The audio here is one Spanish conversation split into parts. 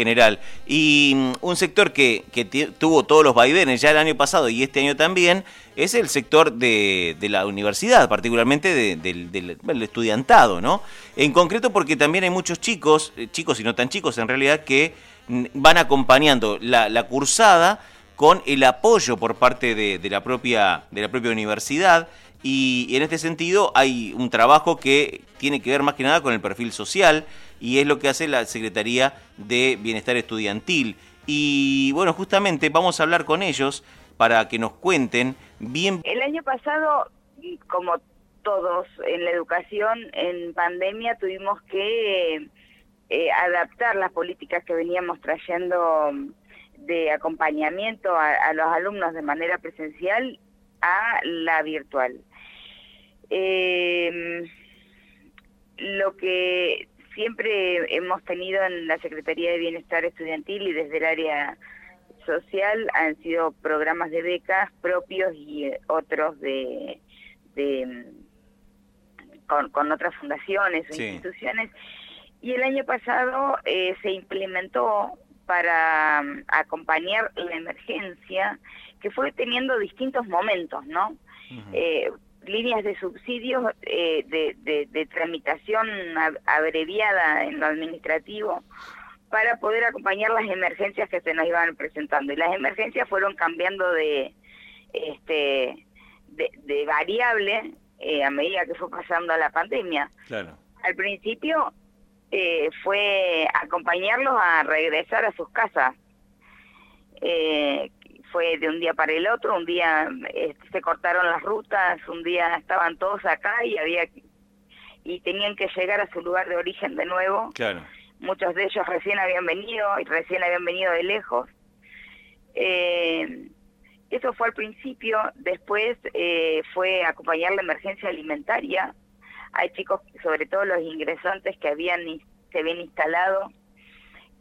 general. Y mm, un sector que, tuvo todos los vaivenes ya el año pasado y este año también es el sector de, la universidad, particularmente del, estudiantado, ¿no? En concreto porque también hay muchos chicos, eh, chicos y no tan chicos en realidad, que mm, van acompañando la, cursada con el apoyo por parte de, la propia, de la propia universidad. Y en este sentido hay un trabajo que tiene que ver más que nada con el perfil social y es lo que hace la Secretaría de Bienestar Estudiantil. Y bueno, justamente vamos a hablar con ellos para que nos cuenten bien. El año pasado, como todos en la educación, en pandemia tuvimos que eh, adaptar las políticas que veníamos trayendo de acompañamiento a, los alumnos de manera presencial a la virtual. Eh, lo que siempre hemos tenido en la Secretaría de Bienestar Estudiantil y desde el área social han sido programas de becas propios y eh, otros de, con, otras fundaciones o instituciones. Y el año pasado eh, se implementó para mm, acompañar la emergencia, que fue teniendo distintos momentos, ¿no? eh, líneas de subsidios eh, de, de, tramitación abreviada en lo administrativo para poder acompañar las emergencias que se nos iban presentando. Y las emergencias fueron cambiando de, este, de, variable eh, a medida que fue pasando la pandemia. Claro. Al principio eh, fue acompañarlos a regresar a sus casas. Eh, fue de un día para el otro, un día este, se cortaron las rutas, un día estaban todos acá y había y tenían que llegar a su lugar de origen de nuevo. Claro. Muchos de ellos recién habían venido y recién habían venido de lejos. Eh, eso fue al principio, después eh, fue acompañar la emergencia alimentaria. Hay chicos, sobre todo los ingresantes que habían se habían instalado,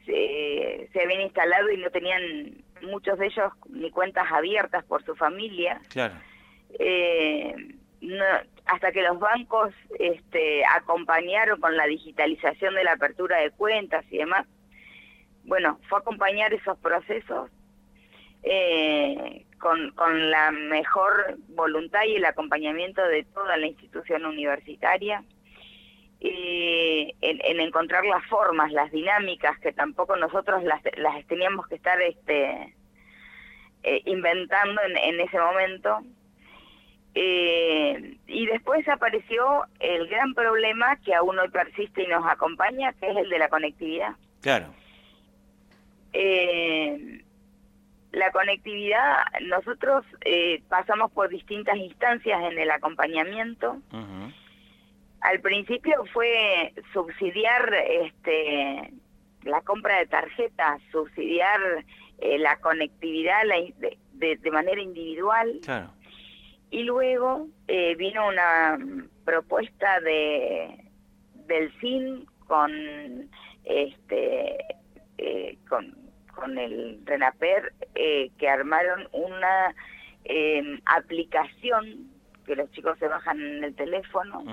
se, se habían instalado y no tenían muchos de ellos ni cuentas abiertas por su familia. Claro. Eh, hasta que los bancos este, acompañaron con la digitalización de la apertura de cuentas y demás, bueno, fue acompañar esos procesos eh, con, con la mejor voluntad y el acompañamiento de toda la institución universitaria en, en, encontrar las formas, las dinámicas que tampoco nosotros las, las teníamos que estar este, eh, inventando en, en, ese momento. Eh, y después apareció el gran problema que aún hoy persiste y nos acompaña, que es el de la conectividad. Claro. Eh, la conectividad, nosotros eh, pasamos por distintas instancias en el acompañamiento. Al principio fue subsidiar este, la compra de tarjetas, subsidiar eh, la conectividad de, manera individual. Y luego eh, vino una propuesta de del CIN con este eh, con, con el RENAPER que armaron una em, aplicación que los chicos se bajan en el teléfono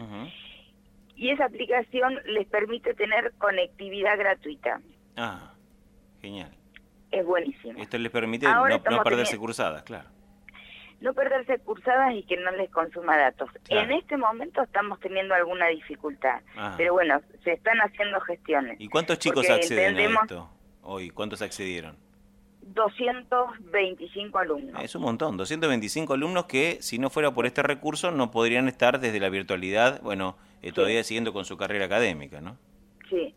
y esa aplicación les permite tener conectividad gratuita. Ah, genial. Es buenísimo. Esto les permite no, perderse cursadas, claro. No perderse cursadas y que no les consuma datos. En este momento estamos teniendo alguna dificultad, ah. pero bueno, se están haciendo gestiones. ¿Y cuántos chicos acceden a esto hoy? ¿Cuántos accedieron? 225 alumnos. Es un montón, 225 alumnos que si no fuera por este recurso no podrían estar desde la virtualidad, bueno, eh, todavía siguiendo con su carrera académica, ¿no? Sí.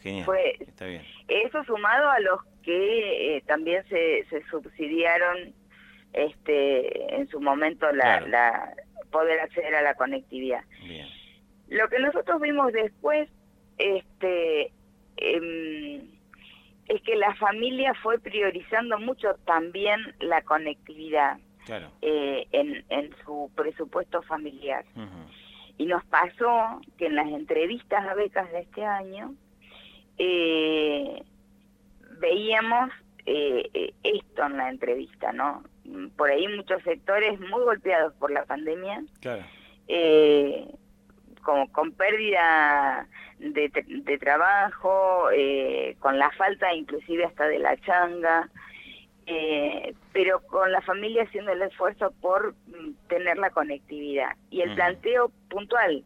Genial. Está bien. Eso sumado a los que eh, también se, se subsidiaron este en su momento la, la poder acceder a la conectividad. Bien. Lo que nosotros vimos después este em, es que la familia fue priorizando mucho también la conectividad eh, en, en su presupuesto familiar. Y nos pasó que en las entrevistas a becas de este año eh, veíamos eh, esto en la entrevista, ¿no? Por ahí muchos sectores muy golpeados por la pandemia con, con pérdida de, de trabajo, eh, con la falta inclusive hasta de la changa, eh, pero con la familia haciendo el esfuerzo por mm, tener la conectividad. Y el planteo puntual,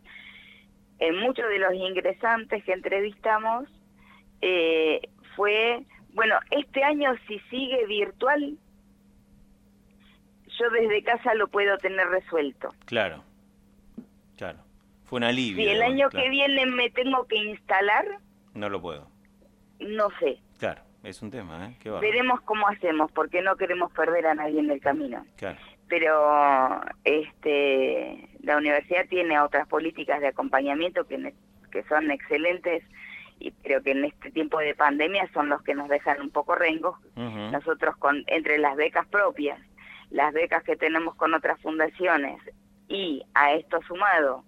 en muchos de los ingresantes que entrevistamos, eh, fue, bueno, este año si sigue virtual, yo desde casa lo puedo tener resuelto. Claro, claro. Fue un alivio. Si el año que viene me tengo que instalar... No lo puedo. No sé. Es un tema, ¿eh? Veremos cómo hacemos, porque no queremos perder a nadie en el camino. Claro. Pero este, la universidad tiene otras políticas de acompañamiento que, que son excelentes y creo que en este tiempo de pandemia son los que nos dejan un poco rengos. Nosotros con entre las becas propias, las becas que tenemos con otras fundaciones y a esto sumado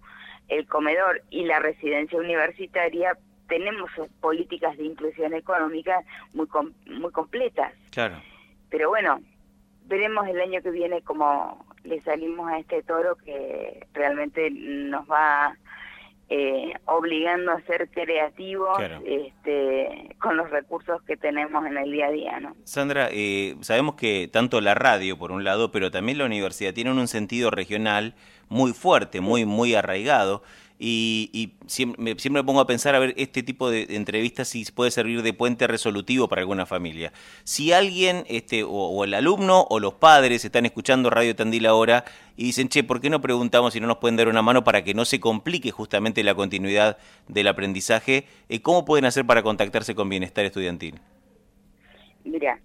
el comedor y la residencia universitaria, tenemos políticas de inclusión económica muy muy completas. Claro. Pero bueno, veremos el año que viene cómo le salimos a este toro que realmente nos va eh, obligando a ser creativos este, con los recursos que tenemos en el día a día. ¿no? Sandra, eh, sabemos que tanto la radio, por un lado, pero también la universidad tienen un sentido regional muy fuerte, muy, muy arraigado. Y, siempre, siempre, me pongo a pensar a ver este tipo de entrevistas si puede servir de puente resolutivo para alguna familia. Si alguien, este, o, el alumno o los padres están escuchando Radio Tandil ahora y dicen, che, ¿por qué no preguntamos si no nos pueden dar una mano para que no se complique justamente la continuidad del aprendizaje? Eh, ¿Cómo pueden hacer para contactarse con Bienestar Estudiantil? Mira,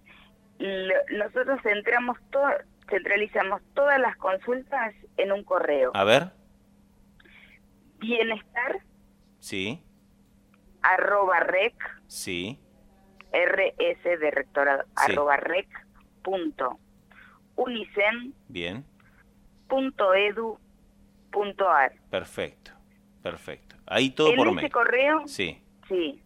nosotros centramos todo, centralizamos todas las consultas en un correo. A ver bienestar. Sí. Arroba rec. Sí. RS de rectorado. Arroba rec. Punto. Unicen. Bien. Punto edu. Punto ar. Perfecto. Perfecto. Ahí todo por mail. ese correo. Sí. Sí.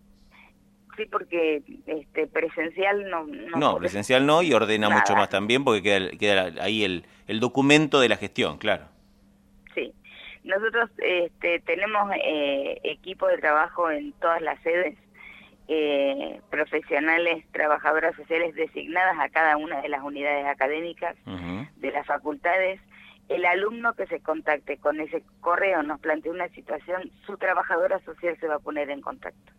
Sí, porque este presencial no... No, presencial no y ordena mucho más también porque queda, queda ahí el, el documento de la gestión, claro. Nosotros este, tenemos eh, equipo de trabajo en todas las sedes, eh, profesionales, trabajadoras sociales designadas a cada una de las unidades académicas de las facultades. El alumno que se contacte con ese correo nos plantea una situación, su trabajadora social se va a poner en contacto.